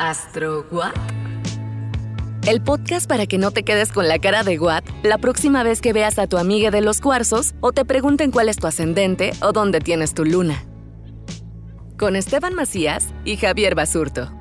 Astro What? El podcast para que no te quedes con la cara de What la próxima vez que veas a tu amiga de los cuarzos o te pregunten cuál es tu ascendente o dónde tienes tu luna. Con Esteban Macías y Javier Basurto.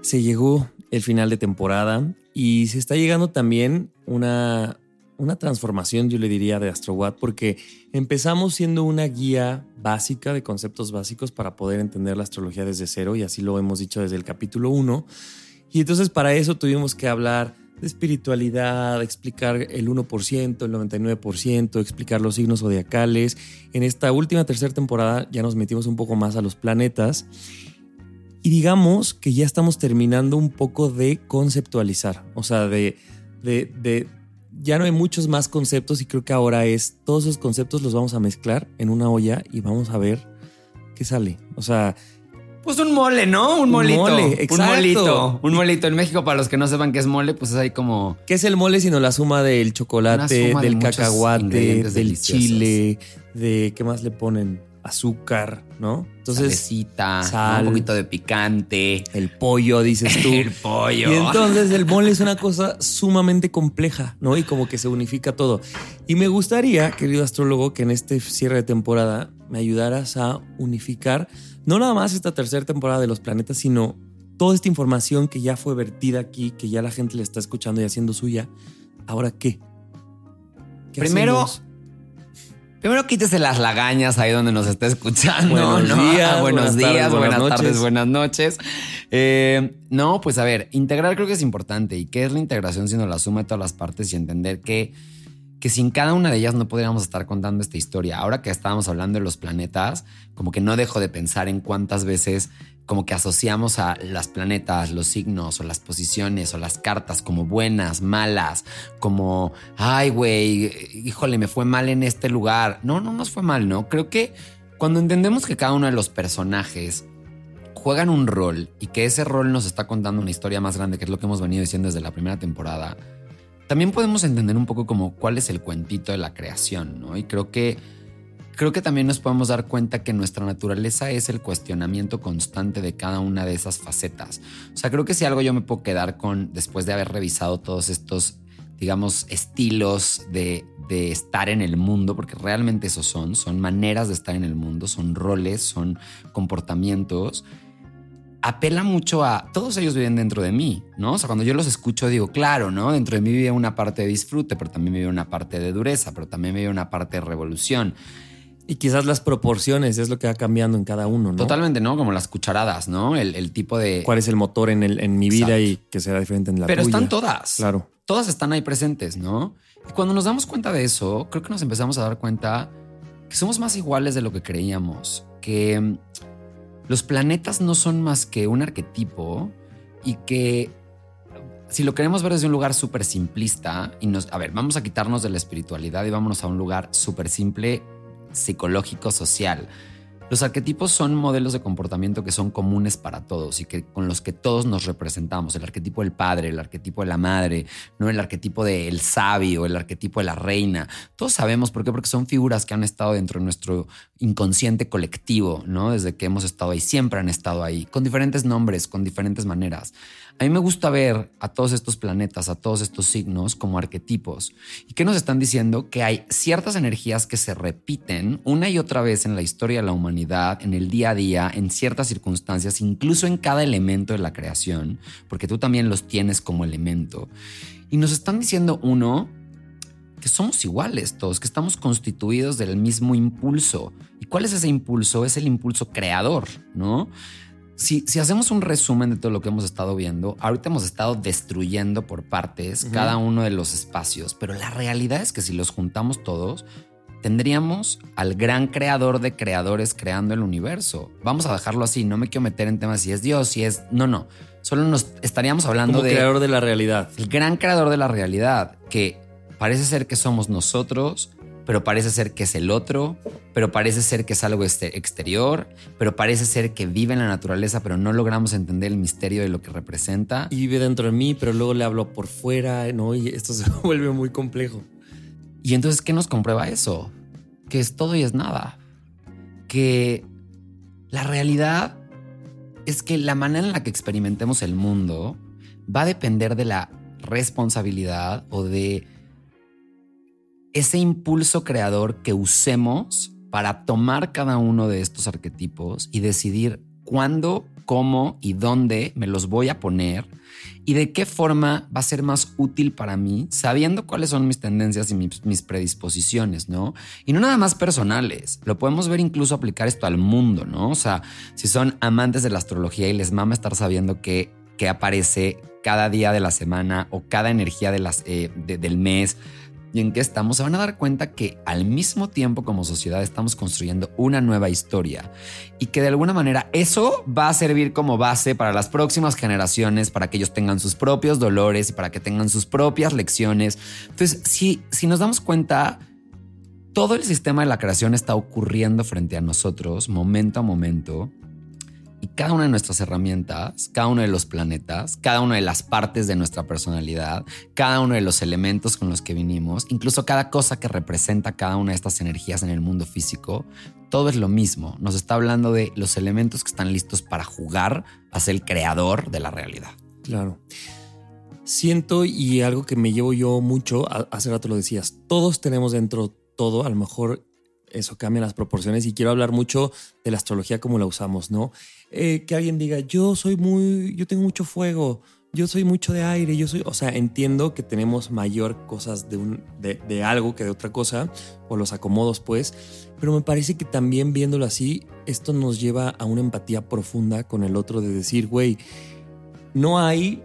Se llegó el final de temporada y se está llegando también una, una transformación, yo le diría, de AstroWatt, porque empezamos siendo una guía básica de conceptos básicos para poder entender la astrología desde cero, y así lo hemos dicho desde el capítulo 1. Y entonces para eso tuvimos que hablar de espiritualidad, explicar el 1%, el 99%, explicar los signos zodiacales. En esta última tercera temporada ya nos metimos un poco más a los planetas. Y digamos que ya estamos terminando un poco de conceptualizar, o sea, de, de, de ya no hay muchos más conceptos y creo que ahora es, todos esos conceptos los vamos a mezclar en una olla y vamos a ver qué sale. O sea... Pues un mole, ¿no? Un, molito. Mole, un molito. Un molito. En México, para los que no sepan qué es mole, pues es ahí como... ¿Qué es el mole sino la suma del chocolate, del cacahuate, del chile, de... ¿Qué más le ponen? Azúcar, ¿no? Entonces, Salecita, un poquito de picante. El pollo, dices tú. el pollo. Y entonces el mole es una cosa sumamente compleja, ¿no? Y como que se unifica todo. Y me gustaría, querido astrólogo, que en este cierre de temporada me ayudaras a unificar no nada más esta tercera temporada de los planetas, sino toda esta información que ya fue vertida aquí, que ya la gente le está escuchando y haciendo suya. ¿Ahora qué? Primero, Primero quítese las lagañas ahí donde nos está escuchando. Buenos días, buenos días, buenas, tardes, buenas noches. Eh, no, pues a ver, integrar creo que es importante. ¿Y qué es la integración sino la suma de todas las partes y entender que, que sin cada una de ellas no podríamos estar contando esta historia? Ahora que estábamos hablando de los planetas, como que no dejo de pensar en cuántas veces como que asociamos a las planetas, los signos o las posiciones o las cartas como buenas, malas, como, ay, güey, híjole, me fue mal en este lugar. No, no nos fue mal, ¿no? Creo que cuando entendemos que cada uno de los personajes juegan un rol y que ese rol nos está contando una historia más grande, que es lo que hemos venido diciendo desde la primera temporada, también podemos entender un poco como cuál es el cuentito de la creación, ¿no? Y creo que creo que también nos podemos dar cuenta que nuestra naturaleza es el cuestionamiento constante de cada una de esas facetas. O sea, creo que si algo yo me puedo quedar con después de haber revisado todos estos, digamos, estilos de, de estar en el mundo, porque realmente esos son, son maneras de estar en el mundo, son roles, son comportamientos apela mucho a todos ellos viven dentro de mí, ¿no? O sea, cuando yo los escucho digo, claro, ¿no? Dentro de mí vive una parte de disfrute, pero también vive una parte de dureza, pero también vive una parte de revolución. Y quizás las proporciones es lo que va cambiando en cada uno, ¿no? Totalmente, ¿no? Como las cucharadas, ¿no? El, tipo de... ¿Cuál es el motor en, el, en mi vida y que será diferente en la Pero tuya? están todas. Claro. Todas están ahí presentes, ¿no? Y cuando nos damos cuenta de eso, creo que nos empezamos a dar cuenta que somos más iguales de lo que creíamos, que los planetas no son más que un arquetipo y que si lo queremos ver desde un lugar súper simplista y nos, a ver, vamos a quitarnos de la espiritualidad y vámonos a un lugar súper simple, psicológico, social. Los arquetipos son modelos de comportamiento que son comunes para todos y que con los que todos nos representamos. El arquetipo del padre, el arquetipo de la madre, no el arquetipo del sabio, el arquetipo de la reina. Todos sabemos por qué, porque son figuras que han estado dentro de nuestro inconsciente colectivo, ¿no? Desde que hemos estado ahí, siempre han estado ahí, con diferentes nombres, con diferentes maneras. A mí me gusta ver a todos estos planetas, a todos estos signos como arquetipos. ¿Y qué nos están diciendo? Que hay ciertas energías que se repiten una y otra vez en la historia de la humanidad, en el día a día, en ciertas circunstancias, incluso en cada elemento de la creación, porque tú también los tienes como elemento. Y nos están diciendo, uno, que somos iguales todos, que estamos constituidos del mismo impulso. ¿Y cuál es ese impulso? Es el impulso creador, ¿no? Si, hacemos un resumen de todo lo que hemos estado viendo, ahorita hemos estado destruyendo por partes cada uno de los espacios, pero la realidad es que si los juntamos todos, tendríamos al gran creador de creadores creando el universo. Vamos a dejarlo así, no me quiero meter en temas si es Dios, si es... No, no, solo nos estaríamos hablando Como de... creador de la realidad. El gran creador de la realidad, que parece ser que somos nosotros, pero parece ser que es el otro, pero parece ser que es algo este, exterior, pero parece ser que vive en la naturaleza, pero no logramos entender el misterio de lo que representa. Y vive dentro de mí, pero luego le hablo por fuera, ¿no? Y esto se vuelve muy complejo. Y entonces, ¿qué nos comprueba eso? Que es todo y es nada. Que la realidad es que la manera en la que experimentemos el mundo va a depender de la responsabilidad o de ese impulso creador que usemos para tomar cada uno de estos arquetipos y decidir cuándo, cómo y dónde me los voy a poner y de qué forma va a ser más útil para mí, sabiendo cuáles son mis tendencias y mis, predisposiciones, ¿no? Y no nada más personales, lo podemos ver incluso aplicar esto al mundo, ¿no? O sea, si son amantes de la astrología y les mama estar sabiendo que, aparece cada día de la semana o cada energía eh, del mes, y en qué estamos, se van a dar cuenta que al mismo tiempo como sociedad estamos construyendo una nueva historia y que de alguna manera eso va a servir como base para las próximas generaciones, para que ellos tengan sus propios dolores y para que tengan sus propias lecciones. Entonces, si, si nos damos cuenta, todo el sistema de la creación está ocurriendo frente a nosotros momento a momento y cada una de nuestras herramientas, cada uno de los planetas, cada una de las partes de nuestra personalidad, cada uno de los elementos con los que vinimos, incluso cada cosa que representa cada una de estas energías en el mundo físico, todo es lo mismo. Nos está hablando de los elementos que están listos para jugar a ser el creador de la realidad. Claro. Siento y algo que me llevo yo mucho, hace rato lo decías, todos tenemos dentro todo, a lo mejor eso cambia las proporciones y quiero hablar mucho de la astrología como la usamos, ¿no? Eh, que alguien diga, yo soy muy, yo tengo mucho fuego, yo soy mucho de aire, yo soy, o sea, entiendo que tenemos mayor cosas de, un, de, algo que de otra cosa, o los acomodos pues, pero me parece que también viéndolo así, esto nos lleva a una empatía profunda con el otro de decir, güey, no hay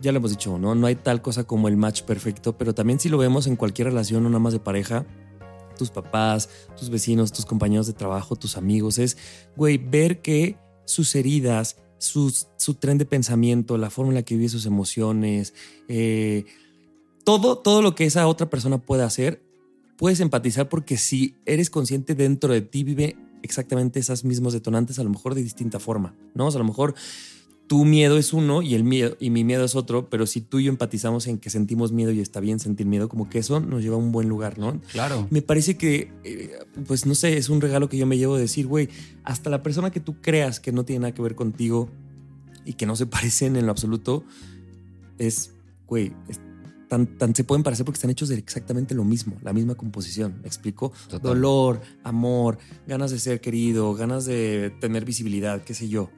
ya lo hemos dicho, ¿no? No hay tal cosa como el match perfecto, pero también si lo vemos en cualquier relación, no nada más de pareja, tus papás, tus vecinos, tus compañeros de trabajo, tus amigos, es, güey, ver que sus heridas, su, tren de pensamiento, la forma en la que vive sus emociones, eh, todo, todo lo que esa otra persona puede hacer, puedes empatizar porque si eres consciente dentro de ti vive exactamente esas mismos detonantes, a lo mejor de distinta forma, ¿no? O sea, a lo mejor tu miedo es uno y el miedo y mi miedo es otro, pero si tú y yo empatizamos en que sentimos miedo y está bien sentir miedo, como que eso nos lleva a un buen lugar, ¿no? Claro. Me parece que, eh, pues no sé, es un regalo que yo me llevo de decir, güey, hasta la persona que tú creas que no tiene nada que ver contigo y que no se parecen en lo absoluto, es, güey, tan, tan, se pueden parecer porque están hechos de exactamente lo mismo, la misma composición. ¿Me explico? Dolor, amor, ganas de ser querido, ganas de tener visibilidad, qué sé yo.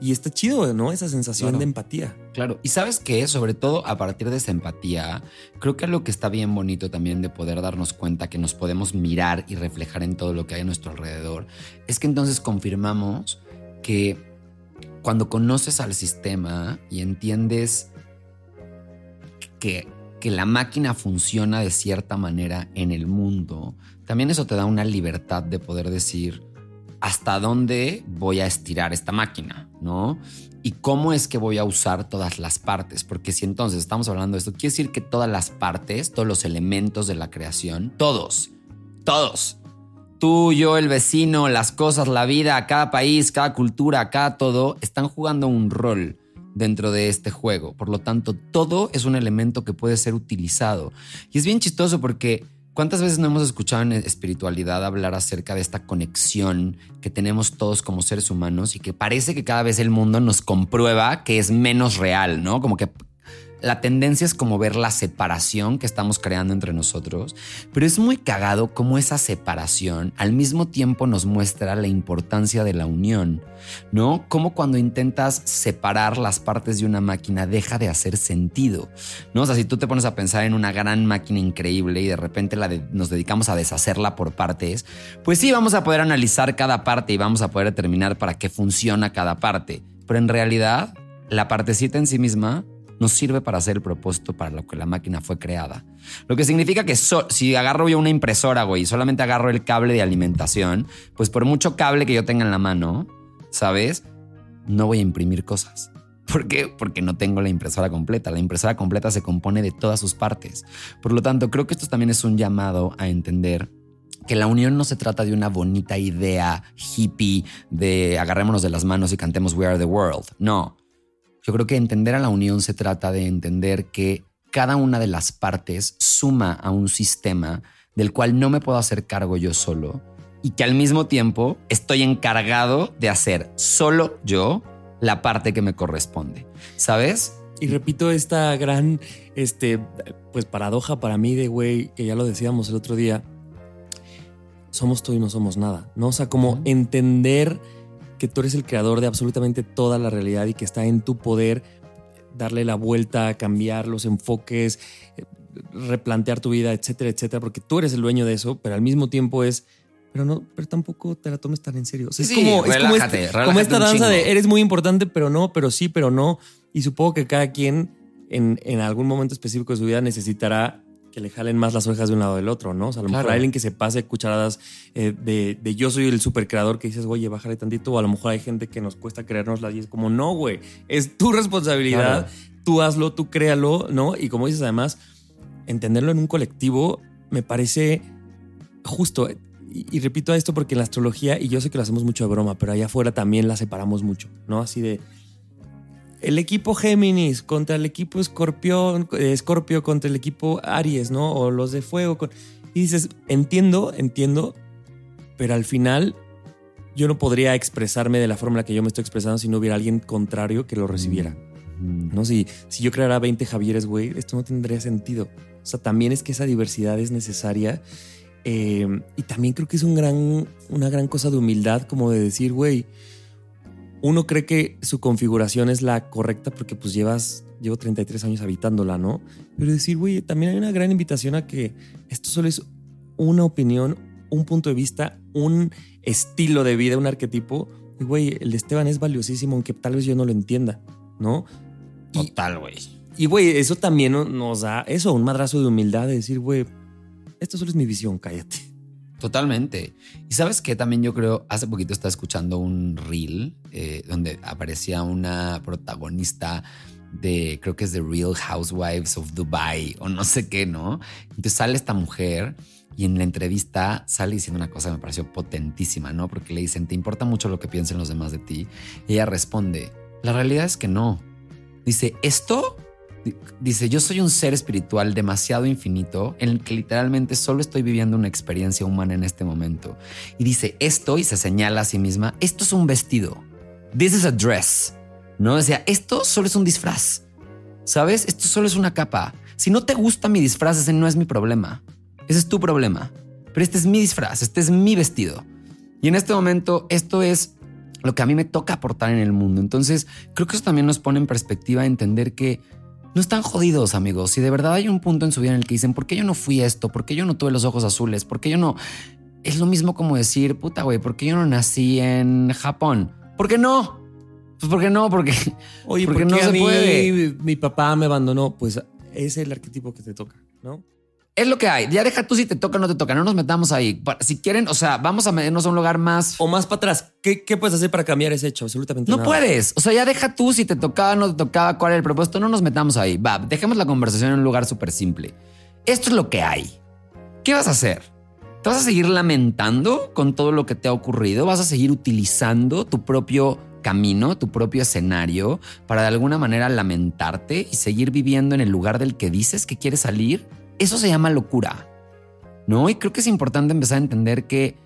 Y está chido, ¿no? Esa sensación de empatía. Claro. Y sabes que, sobre todo a partir de esa empatía, creo que algo que está bien bonito también de poder darnos cuenta que nos podemos mirar y reflejar en todo lo que hay a nuestro alrededor, es que entonces confirmamos que cuando conoces al sistema y entiendes que, que la máquina funciona de cierta manera en el mundo, también eso te da una libertad de poder decir, hasta dónde voy a estirar esta máquina, ¿no? Y cómo es que voy a usar todas las partes, porque si entonces estamos hablando de esto, quiere decir que todas las partes, todos los elementos de la creación, todos, todos, tú, yo, el vecino, las cosas, la vida, cada país, cada cultura, cada todo, están jugando un rol dentro de este juego. Por lo tanto, todo es un elemento que puede ser utilizado. Y es bien chistoso porque ¿cuántas veces no hemos escuchado en espiritualidad hablar acerca de esta conexión que tenemos todos como seres humanos y que parece que cada vez el mundo nos comprueba que es menos real, ¿no? Como que la tendencia es como ver la separación que estamos creando entre nosotros, pero es muy cagado cómo esa separación al mismo tiempo nos muestra la importancia de la unión, ¿no? Como cuando intentas separar las partes de una máquina deja de hacer sentido, ¿no? O sea, si tú te pones a pensar en una gran máquina increíble y de repente nos dedicamos a deshacerla por partes, pues sí vamos a poder analizar cada parte y vamos a poder determinar para qué funciona cada parte, pero en realidad la partecita en sí misma nos sirve para hacer el propósito para lo que la máquina fue creada. Lo que significa que si agarro yo una impresora, güey, y solamente agarro el cable de alimentación, pues por mucho cable que yo tenga en la mano, ¿sabes? No voy a imprimir cosas. ¿Por qué? Porque no tengo la impresora completa. La impresora completa se compone de todas sus partes. Por lo tanto, creo que esto también es un llamado a entender que la unión no se trata de una bonita idea hippie de agarrémonos de las manos y cantemos We Are the World. No. Yo creo que entender a la unión se trata de entender que cada una de las partes suma a un sistema del cual no me puedo hacer cargo yo solo y que al mismo tiempo estoy encargado de hacer solo yo la parte que me corresponde. ¿Sabes? Y repito esta gran este pues paradoja para mí de güey que ya lo decíamos el otro día. Somos tú y no somos nada, ¿no? O sea, como entender que tú eres el creador de absolutamente toda la realidad y que está en tu poder darle la vuelta, cambiar los enfoques, eh, replantear tu vida, etcétera, etcétera, porque tú eres el dueño de eso, pero al mismo tiempo es, pero no, pero tampoco te la tomes tan en serio. es como, este, como, esta danza de eres muy importante, pero no, pero sí, pero no. Y supongo que cada quien en, en algún momento específico de su vida necesitará que le jalen más las orejas de un lado del otro, ¿no? O sea, a lo mejor hay alguien que se pase cucharadas eh, de, yo soy el super creador que dices, oye, bájale tantito, o a lo mejor hay gente que nos cuesta creérnosla y es como, no, güey, es tu responsabilidad, tú hazlo, tú créalo, ¿no? Y como dices, además, entenderlo en un colectivo me parece justo. Y, y repito esto porque en la astrología, y yo sé que lo hacemos mucho de broma, pero allá afuera también la separamos mucho, ¿no? Así de el equipo Géminis contra el equipo Escorpión, Escorpio contra el equipo Aries, ¿no? O los de fuego. Y dices, entiendo, entiendo, pero al final yo no podría expresarme de la forma en la que yo me estoy expresando si no hubiera alguien contrario que lo recibiera. Mm. ¿No? Si, si yo creara 20 Javieres, güey, esto no tendría sentido. O sea, también es que esa diversidad es necesaria. Eh, y también creo que es un gran, una gran cosa de humildad, como de decir, güey, uno cree que su configuración es la correcta porque pues llevas, llevo 33 años habitándola, ¿no? Pero decir, güey, también hay una gran invitación a que esto solo es una opinión, un punto de vista, un estilo de vida, un arquetipo. Y, güey, el de Esteban es valiosísimo, aunque tal vez yo no lo entienda, ¿no? Total, güey. Y, güey, eso también nos da eso, un madrazo de humildad de decir, güey, esto solo es mi visión, cállate. Totalmente. Y sabes que también yo creo, hace poquito estaba escuchando un reel eh, donde aparecía una protagonista de, creo que es The Real Housewives of Dubai o no sé qué, ¿no? Entonces sale esta mujer y en la entrevista sale diciendo una cosa que me pareció potentísima, ¿no? Porque le dicen, ¿te importa mucho lo que piensen los demás de ti? Y ella responde, la realidad es que no. Dice, esto Dice, yo soy un ser espiritual demasiado infinito en el que literalmente solo estoy viviendo una experiencia humana en este momento. Y dice, esto, y se señala a sí misma, esto es un vestido. This is a dress. ¿No? O esto solo es un disfraz. ¿Sabes? Esto solo es una capa. Si no te gusta mi disfraz, ese no es mi problema. Ese es tu problema. Pero este es mi disfraz, este es mi vestido. Y en este momento, esto es lo que a mí me toca aportar en el mundo. Entonces, creo que eso también nos pone en perspectiva entender que no están jodidos, amigos. Si de verdad hay un punto en su vida en el que dicen, ¿por qué yo no fui esto? ¿Por qué yo no tuve los ojos azules? ¿Por qué yo no? Es lo mismo como decir, puta, güey, ¿por qué yo no nací en Japón? ¿Por qué no? Pues ¿por qué no? Porque, Oye, porque no se puede. Mi papá me abandonó. Pues es el arquetipo que te toca, ¿no? Es lo que hay. Ya deja tú si te toca o no te toca. No nos metamos ahí. Si quieren, o sea, vamos a meternos a un lugar más. O más para atrás. ¿Qué, puedes hacer para cambiar ese hecho? Absolutamente no puedes. O sea, ya deja tú si te tocaba o no te tocaba, cuál era el propósito. No nos metamos ahí. Va, dejemos la conversación en un lugar súper simple. Esto es lo que hay. ¿Qué vas a hacer? ¿Te vas a seguir lamentando con todo lo que te ha ocurrido? ¿Vas a seguir utilizando tu propio camino, tu propio escenario, para de alguna manera lamentarte y seguir viviendo en el lugar del que dices que quieres salir? Eso se llama locura. ¿No? Y creo que es importante empezar a entender que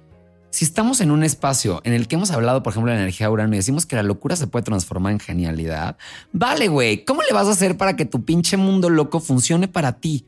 si estamos en un espacio en el que hemos hablado, por ejemplo, de la energía Urano y decimos que la locura se puede transformar en genialidad, vale, güey, ¿cómo le vas a hacer para que tu pinche mundo loco funcione para ti?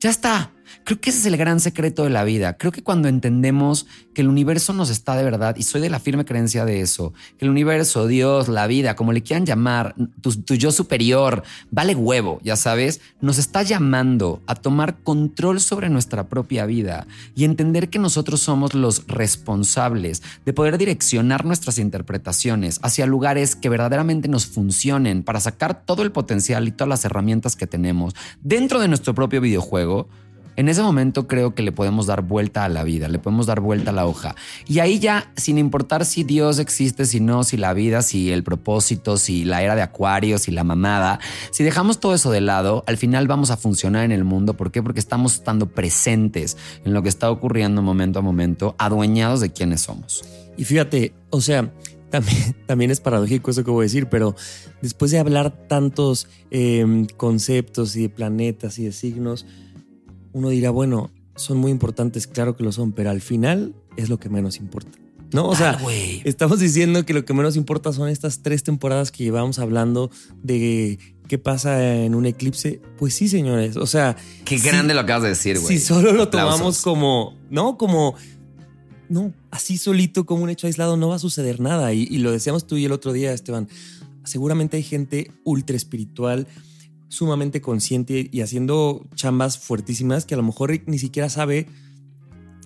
Ya está. Creo que ese es el gran secreto de la vida. Creo que cuando entendemos que el universo nos está de verdad, y soy de la firme creencia de eso, que el universo, Dios, la vida, como le quieran llamar, tu, yo superior, vale huevo, ya sabes, nos está llamando a tomar control sobre nuestra propia vida y entender que nosotros somos los responsables de poder direccionar nuestras interpretaciones hacia lugares que verdaderamente nos funcionen para sacar todo el potencial y todas las herramientas que tenemos dentro de nuestro propio videojuego en ese momento creo que le podemos dar vuelta a la vida, le podemos dar vuelta a la hoja. Y ahí ya, sin importar si Dios existe, si no, si la vida, si el propósito, si la era de Acuario, si la mamada, si dejamos todo eso de lado, al final vamos a funcionar en el mundo. ¿Por qué? Porque estamos estando presentes en lo que está ocurriendo momento a momento, adueñados de quiénes somos. Y fíjate, o sea, también, es paradójico eso que voy a decir, pero después de hablar tantos em, conceptos y de planetas y de signos, uno dirá, bueno, son muy importantes, claro que lo son, pero al final es lo que menos importa. No, o sea, estamos diciendo que lo que menos importa son estas tres temporadas que llevamos hablando de qué pasa en un eclipse. Pues sí, señores. O sea. Qué grande lo acabas de decir, güey. Si solo lo tomamos como, no, como, no, así solito, como un hecho aislado, no va a suceder nada. Y, y lo decíamos tú y el otro día, Esteban. Seguramente hay gente ultra espiritual sumamente consciente y haciendo chambas fuertísimas que a lo mejor ni siquiera sabe,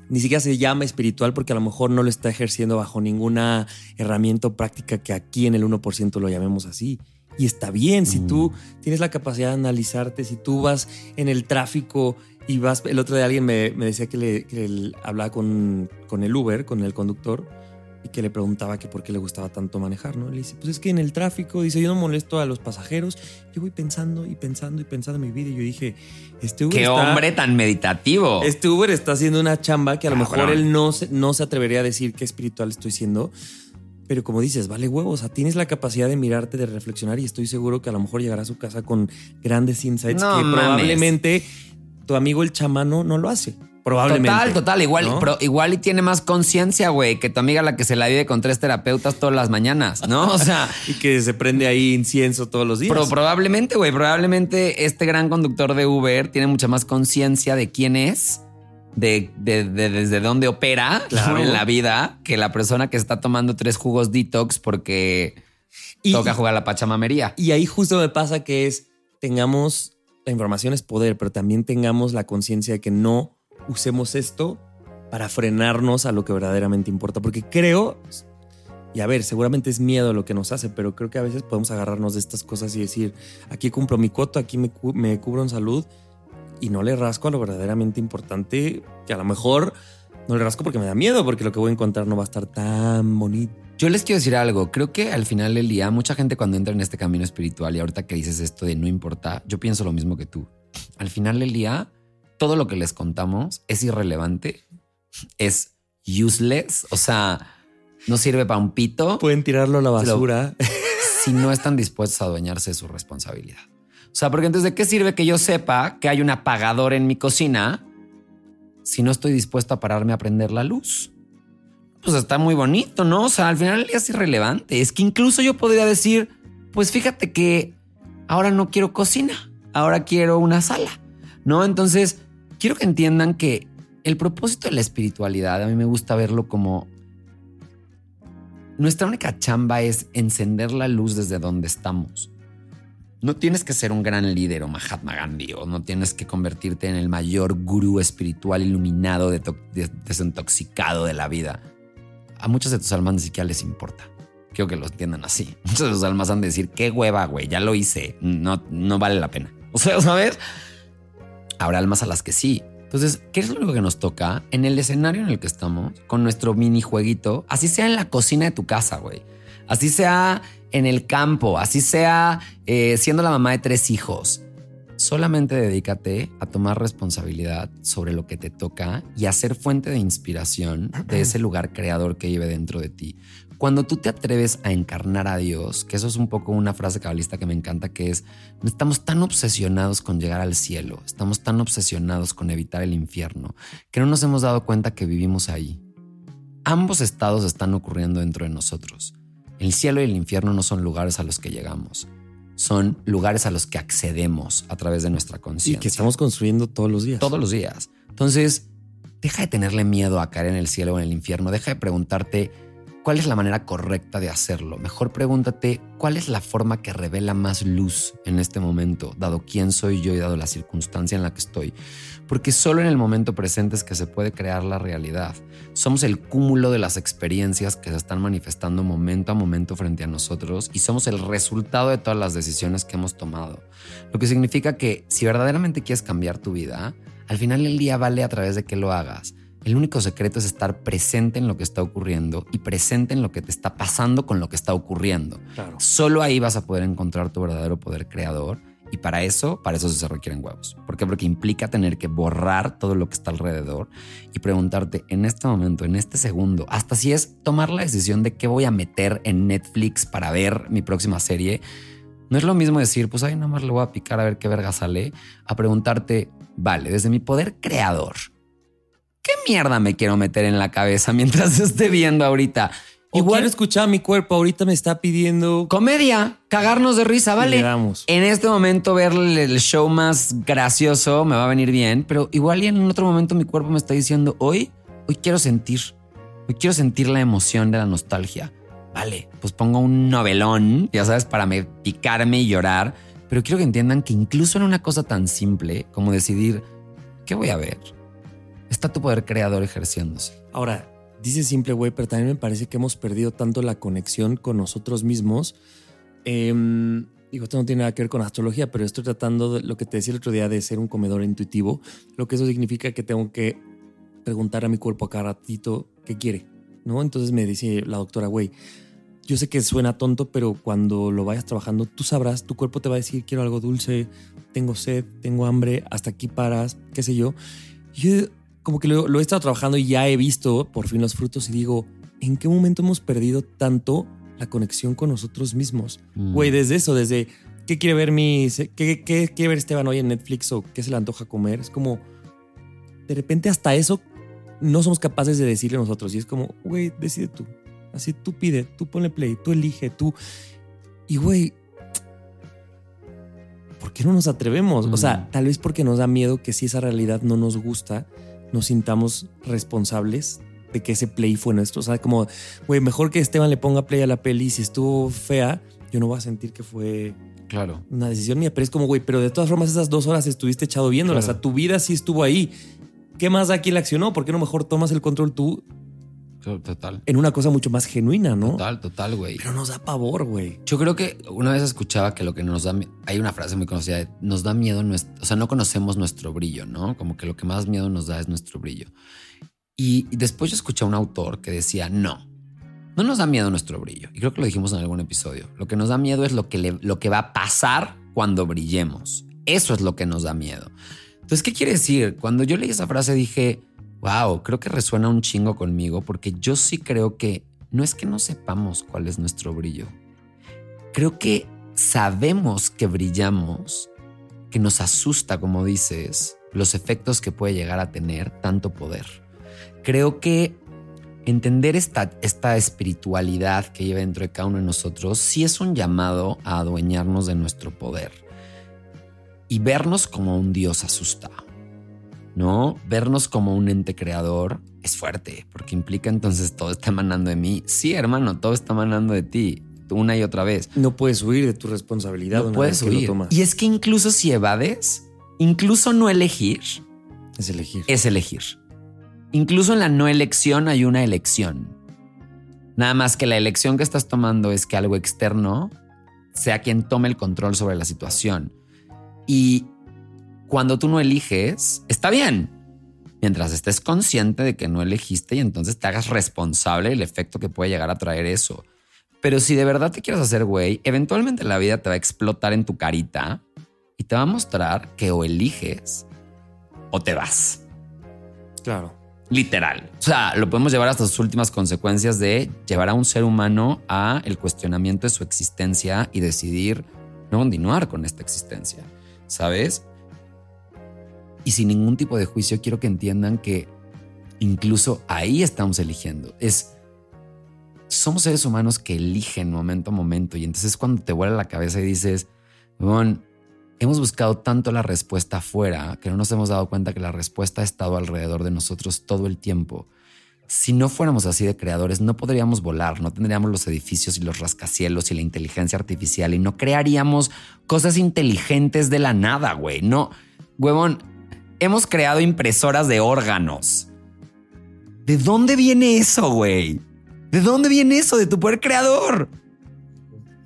ni siquiera se llama espiritual porque a lo mejor no lo está ejerciendo bajo ninguna herramienta o práctica que aquí en el 1% lo llamemos así. Y está bien, si tú mm. tienes la capacidad de analizarte, si tú vas en el tráfico y vas, el otro día alguien me, decía que, le, hablaba con, con el Uber, con el conductor, y que le preguntaba que por qué le gustaba tanto manejar, ¿no? Le dice, pues es que en el tráfico, dice, yo no molesto a los pasajeros, yo voy pensando y pensando y pensando en mi vida y yo dije, este Uber Qué hombre tan meditativo. Este Uber está haciendo una chamba que a lo mejor él no se, no se atrevería a decir qué espiritual estoy siendo, pero como dices, vale huevos, o sea, tienes la capacidad de mirarte, de reflexionar y estoy seguro que a lo mejor llegará a su casa con grandes insights que probablemente tu amigo el chamano no lo hace. Probablemente. Total, total. Igual, igual y tiene más conciencia, güey, que tu amiga la que se la vive con tres terapeutas todas las mañanas, ¿no? O sea. y que se prende ahí incienso todos los días. Pero probablemente, güey, probablemente este gran conductor de Uber tiene mucha más conciencia de quién es, de, desde dónde opera en la vida, que la persona que está tomando tres jugos detox porque toca jugar la pachamamería. Y ahí justo me pasa que es, tengamos, la información es poder, pero también tengamos la conciencia de que no usemos esto para frenarnos a lo que verdaderamente importa. Porque creo, y a ver, seguramente es miedo lo que nos hace, pero creo que a veces podemos agarrarnos de estas cosas y decir, aquí cumplo mi cuota, aquí me, me cubro en salud y no le rasco a lo verdaderamente importante, que a lo mejor no le rasco porque me da miedo, porque lo que voy a encontrar no va a estar tan bonito. Yo les quiero decir algo, creo que al final del día, mucha gente cuando entra en este camino espiritual y ahorita que dices esto de no importa, yo pienso lo mismo que tú. Al final del día, todo lo que les contamos es irrelevante, es useless, o sea, no sirve para un pito. Pueden tirarlo a la basura. si no están dispuestos a adueñarse de su responsabilidad. O sea, porque entonces, ¿de qué sirve que yo sepa que hay un apagador en mi cocina si no estoy dispuesto a pararme a prender la luz? Pues está muy bonito, ¿no? O sea, al final es irrelevante. Es que incluso yo podría decir, pues fíjate que ahora no quiero cocina, ahora quiero una sala, ¿no? Entonces, quiero que entiendan que el propósito de la espiritualidad, a mí me gusta verlo como nuestra única chamba es encender la luz desde donde estamos. No tienes que ser un gran líder o Mahatma Gandhi o no tienes que convertirte en el mayor gurú espiritual iluminado, desintoxicado de la vida. A muchas de tus almas ni siquiera les importa. Quiero que lo entiendan así. Muchas de tus almas han de decir, qué hueva, güey, ya lo hice, no, no vale la pena. O sea, ¿sabes? Habrá almas a las que sí, Entonces, ¿qué es lo que nos toca? En el escenario en el que estamos, con nuestro minijueguito, así sea en la cocina de tu casa, güey. Así sea en el campo, así sea eh, siendo la mamá de tres hijos. Solamente dedícate a tomar responsabilidad sobre lo que te toca y a ser fuente de inspiración de ese lugar creador que vive dentro de ti. Cuando tú te atreves a encarnar a Dios, que eso es un poco una frase cabalista que me encanta, que es, estamos tan obsesionados con llegar al cielo, estamos tan obsesionados con evitar el infierno, que no nos hemos dado cuenta que vivimos ahí. Ambos estados están ocurriendo dentro de nosotros. El cielo y el infierno no son lugares a los que llegamos, son lugares a los que accedemos a través de nuestra conciencia. Y que estamos construyendo todos los días. Todos los días. Entonces, deja de tenerle miedo a caer en el cielo o en el infierno, deja de preguntarte, ¿Cuál es la manera correcta de hacerlo? Mejor pregúntate cuál es la forma que revela más luz en este momento, dado quién soy yo y dado la circunstancia en la que estoy. Porque solo en el momento presente es que se puede crear la realidad. Somos el cúmulo de las experiencias que se están manifestando momento a momento frente a nosotros y somos el resultado de todas las decisiones que hemos tomado. Lo que significa que si verdaderamente quieres cambiar tu vida, al final del día vale a través de que lo hagas el único secreto es estar presente en lo que está ocurriendo y presente en lo que te está pasando con lo que está ocurriendo. Solo ahí vas a poder encontrar tu verdadero poder creador. Y para eso, para eso se requieren huevos. ¿Por qué? Porque implica tener que borrar todo lo que está alrededor y preguntarte en este momento, en este segundo, hasta si es tomar la decisión de qué voy a meter en Netflix para ver mi próxima serie. No es lo mismo decir, pues ahí nada más le voy a picar a ver qué verga sale, a preguntarte, vale, desde mi poder creador, ¿qué mierda me quiero meter en la cabeza mientras esté viendo ahorita? Igual escuchar mi cuerpo ahorita me está pidiendo comedia, cagarnos de risa, vale. En este momento verle el show más gracioso me va a venir bien, pero igual y en otro momento mi cuerpo me está diciendo, "Hoy, hoy quiero sentir, hoy quiero sentir la emoción de la nostalgia." Vale, pues pongo un novelón, ya sabes, para me picarme y llorar, pero quiero que entiendan que incluso en una cosa tan simple como decidir qué voy a ver, está tu poder creador ejerciéndose. Ahora, dice simple, güey, pero también me parece que hemos perdido tanto la conexión con nosotros mismos. Em, digo, esto no tiene nada que ver con astrología, pero estoy tratando de lo que te decía el otro día de ser un comedor intuitivo. Lo que eso significa que tengo que preguntar a mi cuerpo a cada ratito qué quiere, ¿no? Entonces me dice la doctora, güey, yo sé que suena tonto, pero cuando lo vayas trabajando, tú sabrás, tu cuerpo te va a decir, quiero algo dulce, tengo sed, tengo hambre, hasta aquí paras, qué sé yo. Yo como que lo, he estado trabajando y ya he visto por fin los frutos y digo, ¿en qué momento hemos perdido tanto la conexión con nosotros mismos? Mm. Güey, desde eso, desde qué quiere ver mi, qué, qué, quiere ver Esteban hoy en Netflix o qué se le antoja comer. Es como, de repente hasta eso no somos capaces de decirle nosotros. Y es como, güey, decide tú. Así tú pide, tú ponle play, tú elige, tú. Y güey, ¿por qué no nos atrevemos? O sea, mm. tal vez porque nos da miedo que si esa realidad no nos gusta, nos sintamos responsables de que ese play fue nuestro. O sea, como, güey, mejor que Esteban le ponga play a la peli. Si estuvo fea, yo no voy a sentir que fue claro. una decisión mía. Pero es como, güey, pero de todas formas, esas dos horas estuviste echado viéndolas. O sea, tu vida sí estuvo ahí. ¿Qué más da quien la accionó? ¿Por qué no mejor tomas el control tú? Total. En una cosa mucho más genuina, ¿no? Total, total, güey. Pero nos da pavor, güey. Yo creo que una vez escuchaba que lo que nos da. Hay una frase muy conocida: nos da miedo nuestro. O sea, no conocemos nuestro brillo, ¿no? Como que lo que más miedo nos da es nuestro brillo. Y, después yo escuché a un autor que decía: no, no nos da miedo nuestro brillo. Y creo que lo dijimos en algún episodio. Lo que nos da miedo es lo que, lo que va a pasar cuando brillemos. Eso es lo que nos da miedo. Entonces, ¿qué quiere decir? Cuando yo leí esa frase dije Wow, creo que resuena un chingo conmigo porque yo sí creo que no es que no sepamos cuál es nuestro brillo. Creo que sabemos que brillamos, que nos asusta, como dices, los efectos que puede llegar a tener tanto poder. Creo que entender esta, esta espiritualidad que lleva dentro de cada uno de nosotros sí es un llamado a adueñarnos de nuestro poder y vernos como un Dios asustado. ¿No? Vernos como un ente creador es fuerte, porque implica entonces todo está emanando de mí. Sí, hermano, todo está emanando de ti, una y otra vez. No puedes huir de tu responsabilidad. No puedes huir. Y es que incluso si evades, incluso no elegir. Es elegir. Es elegir. Incluso en la no elección hay una elección. Nada más que la elección que estás tomando es que algo externo sea quien tome el control sobre la situación. Y cuando tú no eliges, está bien. mientras estés consciente de que no elegiste y entonces te hagas responsable del efecto que puede llegar a traer eso. Pero si de verdad te quieres hacer güey, eventualmente la vida te va a explotar en tu carita y te va a mostrar que o eliges o te vas. Claro. Literal. O sea, lo podemos llevar hasta sus últimas consecuencias de llevar a un ser humano a el cuestionamiento de su existencia y decidir no continuar con esta existencia. ¿Sabes? Y sin ningún tipo de juicio quiero que entiendan que incluso ahí estamos eligiendo. Es somos seres humanos que eligen momento a momento y entonces es cuando te vuela la cabeza y dices, bueno, hemos buscado tanto la respuesta afuera que no nos hemos dado cuenta que la respuesta ha estado alrededor de nosotros todo el tiempo. Si no fuéramos así de creadores, no podríamos volar, no tendríamos los edificios y los rascacielos y la inteligencia artificial y no crearíamos cosas inteligentes de la nada, güey. No, huevón, hemos creado impresoras de órganos. ¿De dónde viene eso, güey? ¿De dónde viene eso de tu poder creador?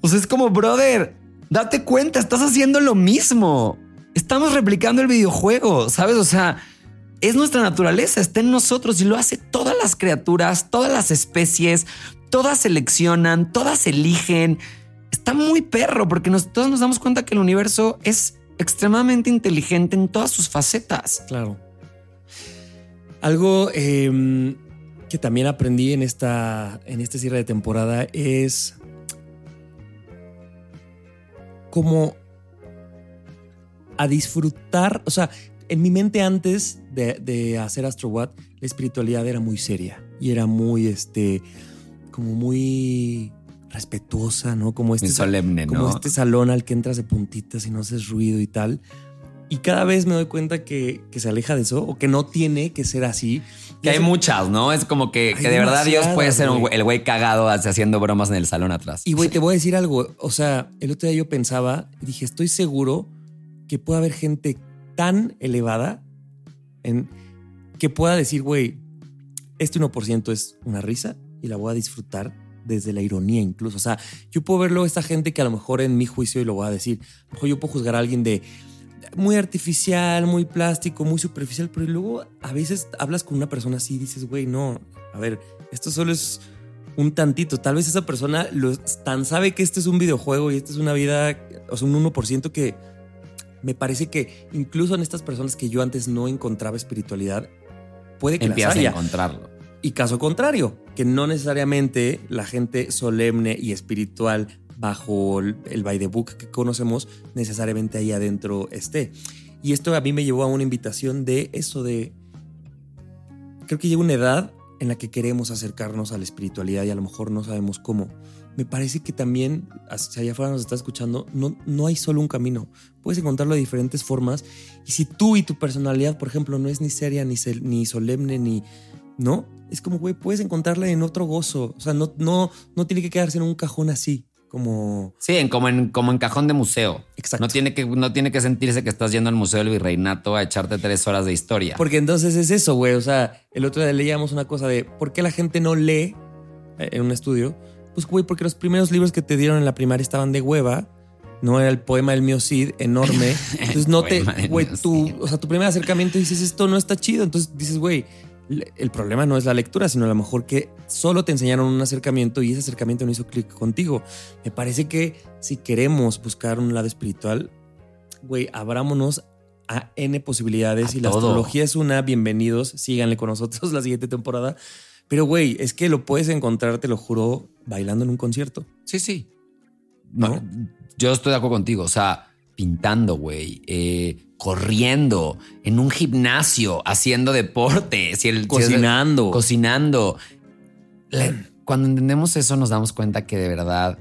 O sea, es como, brother, date cuenta, estás haciendo lo mismo. Estamos replicando el videojuego, ¿sabes? O sea, es nuestra naturaleza, está en nosotros y lo hace todas las criaturas, todas las especies, todas seleccionan, todas eligen. Está muy perro porque todos nos damos cuenta que el universo es extremadamente inteligente en todas sus facetas. Claro. Algo em, que también aprendí en esta, en este cierre de temporada es como a disfrutar, o sea, en mi mente antes de, hacer Astro What, la espiritualidad era muy seria y era muy, este, como muy respetuosa, ¿no? Como este, solemne, como este salón al que entras de puntitas y no haces ruido y tal. Y cada vez me doy cuenta que, se aleja de eso o que no tiene que ser así. Que hay muchas, ¿no? Es como que, de verdad Dios puede ser el güey cagado haciendo bromas en el salón atrás. Y güey, te voy a decir algo. O sea, el otro día yo pensaba y dije, estoy seguro que puede haber gente tan elevada en que pueda decir, güey, este 1% es una risa y la voy a disfrutar desde la ironía incluso. O sea, yo puedo verlo esta gente que a lo mejor en mi juicio y lo voy a decir, a lo mejor yo puedo juzgar a alguien de muy artificial, muy plástico, muy superficial, pero luego a veces hablas con una persona así y dices, güey, no, a ver, esto solo es un tantito. Tal vez esa persona lo, tan sabe que este es un videojuego y esta es una vida, o sea, un 1% que me parece que incluso en estas personas que yo antes no encontraba espiritualidad, puede que Empiezas a encontrarlo. Y caso contrario, que no necesariamente la gente solemne y espiritual bajo el, by the book que conocemos necesariamente ahí adentro esté. Y esto a mí me llevó a una invitación de eso de... Creo que llega una edad en la que queremos acercarnos a la espiritualidad y a lo mejor no sabemos cómo. Me parece que también, si allá afuera nos está escuchando, no, no hay solo un camino. Puedes encontrarlo de diferentes formas. Y si tú y tu personalidad, por ejemplo, no es ni seria, ni, ni solemne, ni... ¿No? Es como, güey, puedes encontrarla en otro gozo. O sea, no, no, no tiene que quedarse en un cajón así como... Sí, en, como, en, como en cajón de museo. Exacto. No tiene, que, no tiene que sentirse que estás yendo al Museo del Virreinato a echarte tres horas de historia. Porque entonces es eso, güey. O sea, el otro día leíamos una cosa de por qué la gente no lee eh, en un estudio. Pues, güey, porque los primeros libros que te dieron en la primaria estaban de hueva. No era el poema del mío Cid enorme. Entonces no te, güey, tu, o sea, tu primer acercamiento dices esto no está chido. Entonces dices, güey, el problema no es la lectura, sino a lo mejor que solo te enseñaron un acercamiento y ese acercamiento no hizo clic contigo. Me parece que si queremos buscar un lado espiritual, güey, abrámonos a N posibilidades y la astrología es una. Bienvenidos, síganle con nosotros la siguiente temporada. Pero, güey, es que lo puedes encontrar, te lo juro, bailando en un concierto. Sí, sí. ¿No? Yo estoy de acuerdo contigo. O sea, pintando, güey. Eh, corriendo, en un gimnasio, haciendo deporte, cocinando. cocinando. cuando entendemos eso nos damos cuenta que de verdad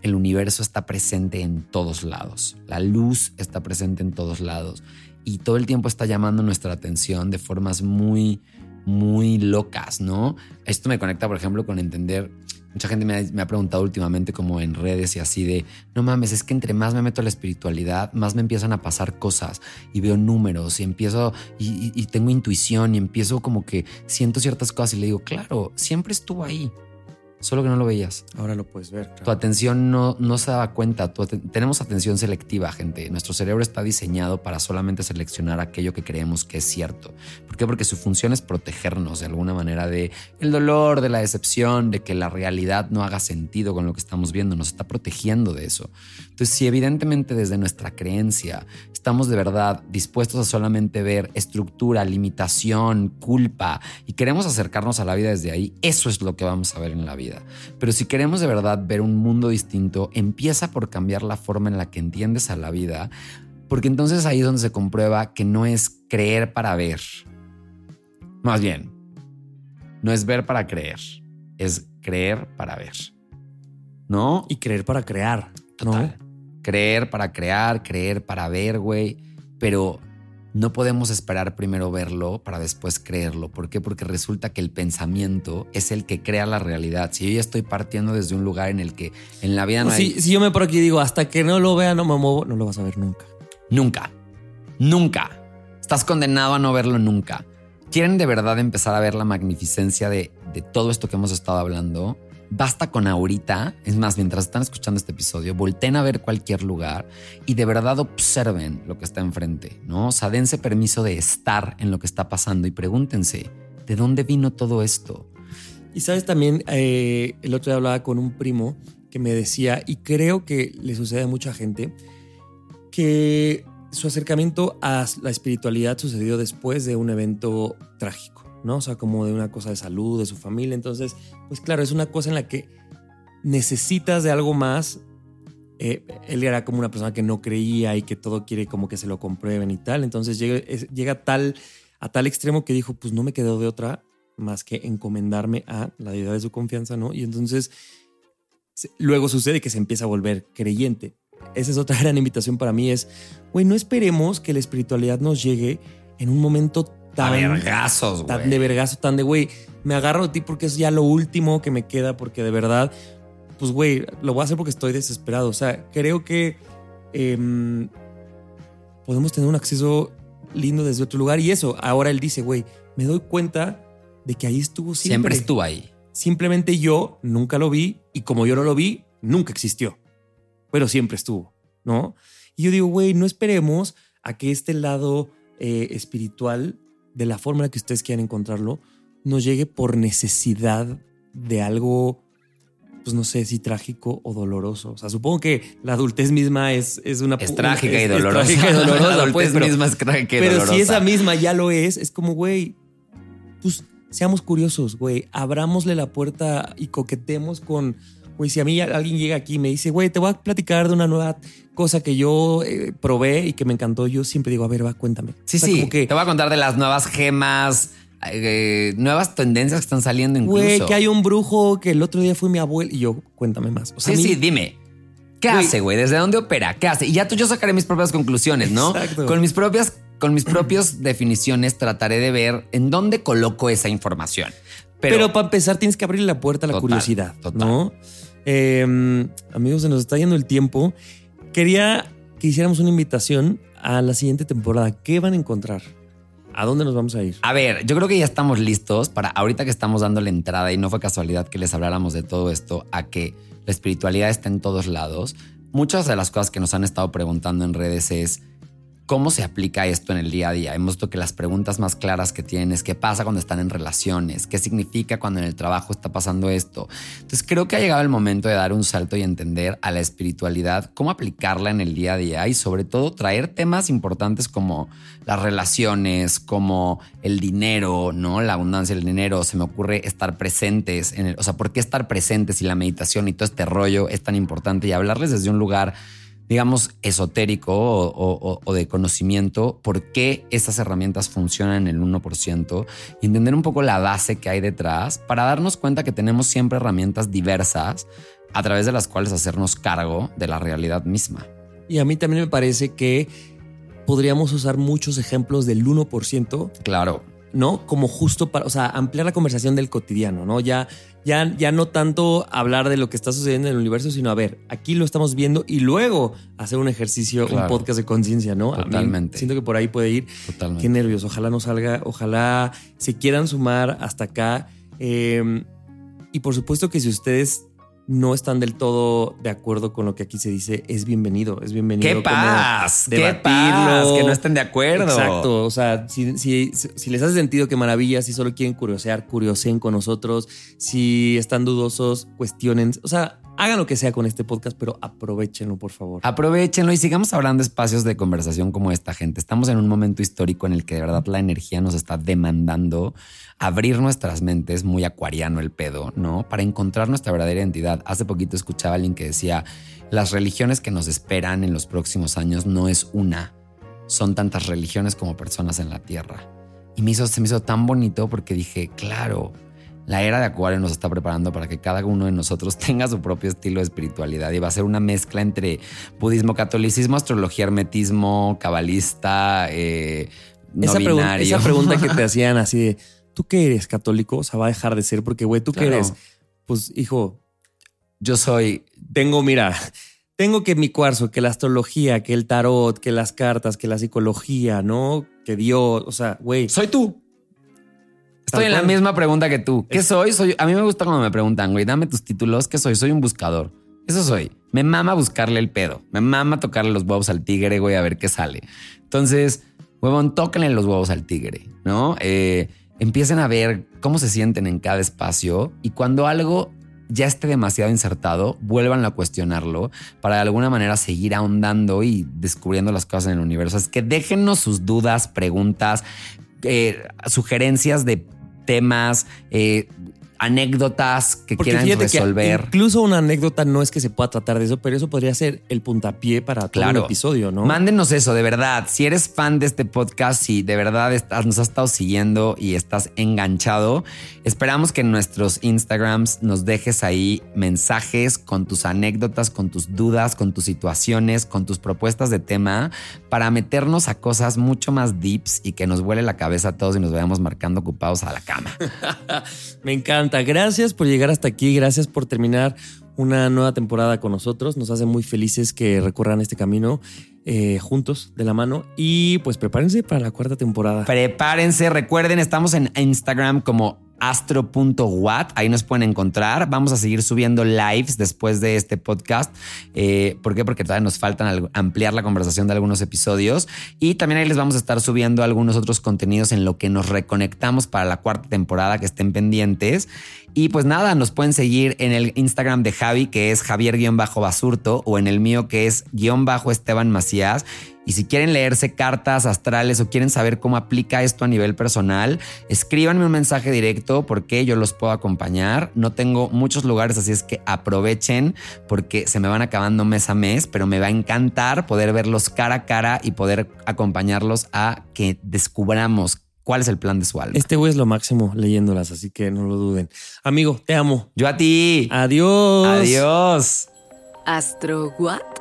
el universo está presente en todos lados. La luz está presente en todos lados y todo el tiempo está llamando nuestra atención de formas muy, muy locas, ¿no? Esto me conecta, por ejemplo, con entender Mucha gente me ha, preguntado últimamente como en redes y así de, no mames, es que entre más me meto a la espiritualidad, más me empiezan a pasar cosas y veo números y empiezo y, tengo intuición y empiezo como que siento ciertas cosas y le digo, claro, siempre estuvo ahí. Solo que no lo veías. Ahora lo puedes ver. Tu atención no, no se daba cuenta. tenemos atención selectiva, gente. Nuestro cerebro está diseñado para solamente seleccionar aquello que creemos que es cierto. ¿Por qué? Porque su función es protegernos de alguna manera de el dolor, de la decepción, de que la realidad no haga sentido con lo que estamos viendo. Nos está protegiendo de eso. Entonces, si evidentemente desde nuestra creencia estamos de verdad dispuestos a solamente ver estructura, limitación, culpa y queremos acercarnos a la vida desde ahí, eso es lo que vamos a ver en la vida. Pero si queremos de verdad ver un mundo distinto, empieza por cambiar la forma en la que entiendes a la vida, porque entonces ahí es donde se comprueba que no es creer para ver. Más bien, no es ver para creer, es creer para ver. ¿No? Y creer para crear. Total. Creer para crear, creer para ver, güey. Pero no podemos esperar primero verlo para después creerlo. ¿Por qué? Porque resulta que el pensamiento es el que crea la realidad. Si yo ya estoy partiendo desde un lugar en el que en la vida no hay... Si, yo me por aquí digo, hasta que no lo vea, no me muevo, no lo vas a ver nunca. Nunca. Nunca. Estás condenado a no verlo nunca. ¿Quieren de verdad empezar a ver la magnificencia de, de todo esto que hemos estado hablando? Basta con ahorita, es más, mientras están escuchando este episodio, volteen a ver cualquier lugar y de verdad observen lo que está enfrente, ¿no? O sea, dense permiso de estar en lo que está pasando y pregúntense, ¿de dónde vino todo esto? Y sabes también, eh, el otro día hablaba con un primo que me decía, y creo que le sucede a mucha gente, que su acercamiento a la espiritualidad sucedió después de un evento trágico. ¿No? O sea, como de una cosa de salud, de su familia. Entonces, pues claro, es una cosa en la que necesitas de algo más. Eh, él era como una persona que no creía y que todo quiere como que se lo comprueben y tal. Entonces llega, llega tal, a tal extremo que dijo, pues no me quedó de otra más que encomendarme a la deidad de su confianza, ¿no? Y entonces luego sucede que se empieza a volver creyente. Esa es otra gran invitación para mí, es, güey, no esperemos que la espiritualidad nos llegue en un momento tan. vergazos, güey. Tan de vergazo, tan de, güey, me agarro de ti porque es ya lo último que me queda, porque de verdad, pues, güey, lo voy a hacer porque estoy desesperado. O sea, creo que em, podemos tener un acceso lindo desde otro lugar. Y eso, ahora él dice, güey, me doy cuenta de que ahí estuvo siempre. Siempre estuvo ahí. Simplemente yo nunca lo vi y como yo no lo vi, nunca existió. Pero siempre estuvo, ¿no? Y yo digo, güey, no esperemos a que este lado eh, espiritual de la forma en la que ustedes quieran encontrarlo, nos llegue por necesidad de algo, pues no sé si trágico o doloroso. O sea, supongo que la adultez misma es, es una... Es trágica y dolorosa. Es trágica y dolorosa. la adultez pues, misma es trágica y pero si esa misma ya lo es, es como, güey, pues seamos curiosos, güey, abrámosle la puerta y coquetemos con Güey, si a mí alguien llega aquí y me dice, güey, te voy a platicar de una nueva cosa que yo eh, probé y que me encantó, yo siempre digo, a ver, va, cuéntame. Sí, sí. Que, te voy a contar de las nuevas gemas, eh, nuevas tendencias que están saliendo incluso. Güey, que hay un brujo que el otro día fue mi abuelo y yo, cuéntame más. sí, sí, dime. ¿Qué hace, güey? ¿Desde dónde opera? ¿Qué hace? Y ya tú yo sacaré mis propias conclusiones, ¿no? Exacto. Con mis propias con mis propias definiciones trataré de ver en dónde coloco esa información. Pero, para empezar tienes que abrir la puerta a la curiosidad, ¿no? Em, amigos, se nos está yendo el tiempo. Quería que hiciéramos una invitación a la siguiente temporada. ¿Qué van a encontrar? ¿A dónde nos vamos a ir? A ver, yo creo que ya estamos listos para ahorita que estamos dando la entrada y no fue casualidad que les habláramos de todo esto, a que la espiritualidad está en todos lados. Muchas de las cosas que nos han estado preguntando en redes es ¿Cómo se aplica esto en el día a día? Hemos visto que las preguntas más claras que tienes, qué pasa cuando están en relaciones, qué significa cuando en el trabajo está pasando esto. Entonces creo que ha llegado el momento de dar un salto y entender a la espiritualidad, cómo aplicarla en el día a día y sobre todo traer temas importantes como las relaciones, como el dinero, ¿no? La abundancia del dinero. Se me ocurre estar presentes en el, o sea, ¿por qué estar presentes y la meditación y todo este rollo es tan importante y hablarles desde un lugar digamos, esotérico o, de conocimiento, por qué esas herramientas funcionan en el 1% y entender un poco la base que hay detrás para darnos cuenta que tenemos siempre herramientas diversas a través de las cuales hacernos cargo de la realidad misma. Y a mí también me parece que podríamos usar muchos ejemplos del 1%. Claro ¿no? Como justo para, o sea, ampliar la conversación del cotidiano, ¿no? Ya, ya, ya no tanto hablar de lo que está sucediendo en el universo, sino a ver, aquí lo estamos viendo y luego hacer un ejercicio, un podcast de conciencia, ¿no? Totalmente. siento que por ahí puede ir. Totalmente. Qué nervios, ojalá no salga, ojalá se quieran sumar hasta acá. Em, Y por supuesto que si ustedes no están del todo de acuerdo con lo que aquí se dice, es bienvenido, es bienvenido. ¡Qué paz! ¡Qué paz! Que no estén de acuerdo. Exacto, o sea, si, si, si, les hace sentido, qué maravilla, si solo quieren curiosear, curioseen con nosotros, si están dudosos, cuestionen, o sea, hagan lo que sea con este podcast, pero aprovechenlo, por favor. Aprovechenlo y sigamos hablando espacios de conversación como esta, gente. Estamos en un momento histórico en el que de verdad la energía nos está demandando abrir nuestras mentes, muy acuariano el pedo, ¿no? Para encontrar nuestra verdadera identidad. Hace poquito escuchaba a alguien que decía, las religiones que nos esperan en los próximos años no es una, son tantas religiones como personas en la Tierra. Y me hizo, se me hizo tan bonito porque dije, claro, la era de Acuario nos está preparando para que cada uno de nosotros tenga su propio estilo de espiritualidad y va a ser una mezcla entre budismo, catolicismo, astrología, hermetismo, cabalista, eh, esa, pregunta, esa pregunta que te hacían así de, ¿tú qué eres católico? O sea, va a dejar de ser porque, güey, ¿tú qué eres? Pues, hijo, yo soy, tengo, mira, tengo que mi cuarzo, que la astrología, que el tarot, que las cartas, que la psicología, ¿no? Que Dios, o sea, güey. Soy tú. Estoy en la misma pregunta que tú. ¿Qué soy? soy? A mí me gusta cuando me preguntan, güey, dame tus títulos. ¿Qué soy? Soy un buscador. Eso soy. Me mama buscarle el pedo. Me mama tocarle los huevos al tigre, güey, a ver qué sale. Entonces, huevón, tóquenle los huevos al tigre, ¿no? Eh, empiecen a ver cómo se sienten en cada espacio y cuando algo ya esté demasiado insertado, vuelvan a cuestionarlo para de alguna manera seguir ahondando y descubriendo las cosas en el universo. Es que déjennos sus dudas, preguntas, eh, sugerencias de temas, eh, anécdotas que quieran resolver. incluso una anécdota no es que se pueda tratar de eso, pero eso podría ser el puntapié para todo el episodio, ¿no? Mándenos eso, de verdad. Si eres fan de este podcast, si de verdad estás, nos has estado siguiendo y estás enganchado, esperamos que en nuestros Instagrams nos dejes ahí mensajes con tus anécdotas, con tus dudas, con tus situaciones, con tus propuestas de tema para meternos a cosas mucho más deeps y que nos vuele la cabeza a todos y nos vayamos marcando ocupados a la cama. Me encanta. Gracias por llegar hasta aquí. Gracias por terminar una nueva temporada con nosotros. Nos hace muy felices que recorran este camino eh, juntos, de la mano. Y pues prepárense para la cuarta temporada. Prepárense. Recuerden, estamos en Instagram como astro.wat. Ahí nos pueden encontrar. Vamos a seguir subiendo lives después de este podcast. Eh, ¿Por qué? Porque todavía nos faltan ampliar la conversación de algunos episodios. Y también ahí les vamos a estar subiendo algunos otros contenidos en lo que nos reconectamos para la cuarta temporada que estén pendientes. Y pues nada, nos pueden seguir en el Instagram de Javi, que es Javier-Basurto, o en el mío, que es guion bajo Esteban Macías. Y si quieren leerse cartas astrales o quieren saber cómo aplica esto a nivel personal, escríbanme un mensaje directo porque yo los puedo acompañar. No tengo muchos lugares, así es que aprovechen porque se me van acabando mes a mes, pero me va a encantar poder verlos cara a cara y poder acompañarlos a que descubramos cuál es el plan de su alma. Este güey es lo máximo leyéndolas, así que no lo duden. Amigo, te amo. Yo a ti. Adiós. Adiós. Astro What?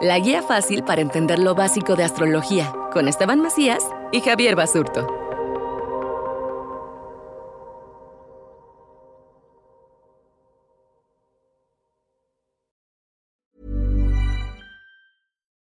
La guía fácil para entender lo básico de astrología con Esteban Macías y Javier Basurto.